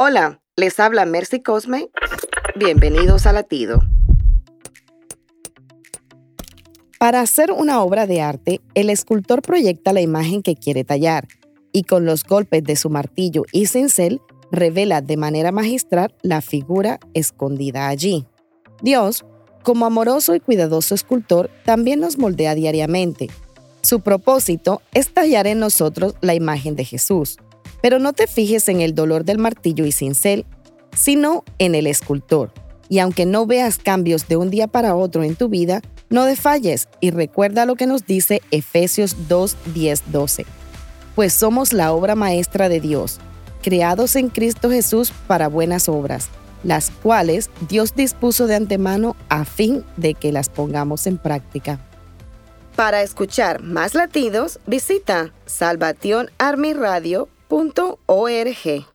Hola, les habla Mercy Cosme. Bienvenidos a Latido. Para hacer una obra de arte, el escultor proyecta la imagen que quiere tallar y con los golpes de su martillo y cincel revela de manera magistral la figura escondida allí. Dios, como amoroso y cuidadoso escultor, también nos moldea diariamente. Su propósito es tallar en nosotros la imagen de Jesús, pero no te fijes en el dolor del martillo y cincel, sino en el escultor. Y aunque no veas cambios de un día para otro en tu vida, no defalles y recuerda lo que nos dice Efesios 2, 10, 12. Pues somos la obra maestra de Dios, creados en Cristo Jesús para buenas obras, las cuales Dios dispuso de antemano a fin de que las pongamos en práctica. Para escuchar más latidos, visita salvationarmyradio.org.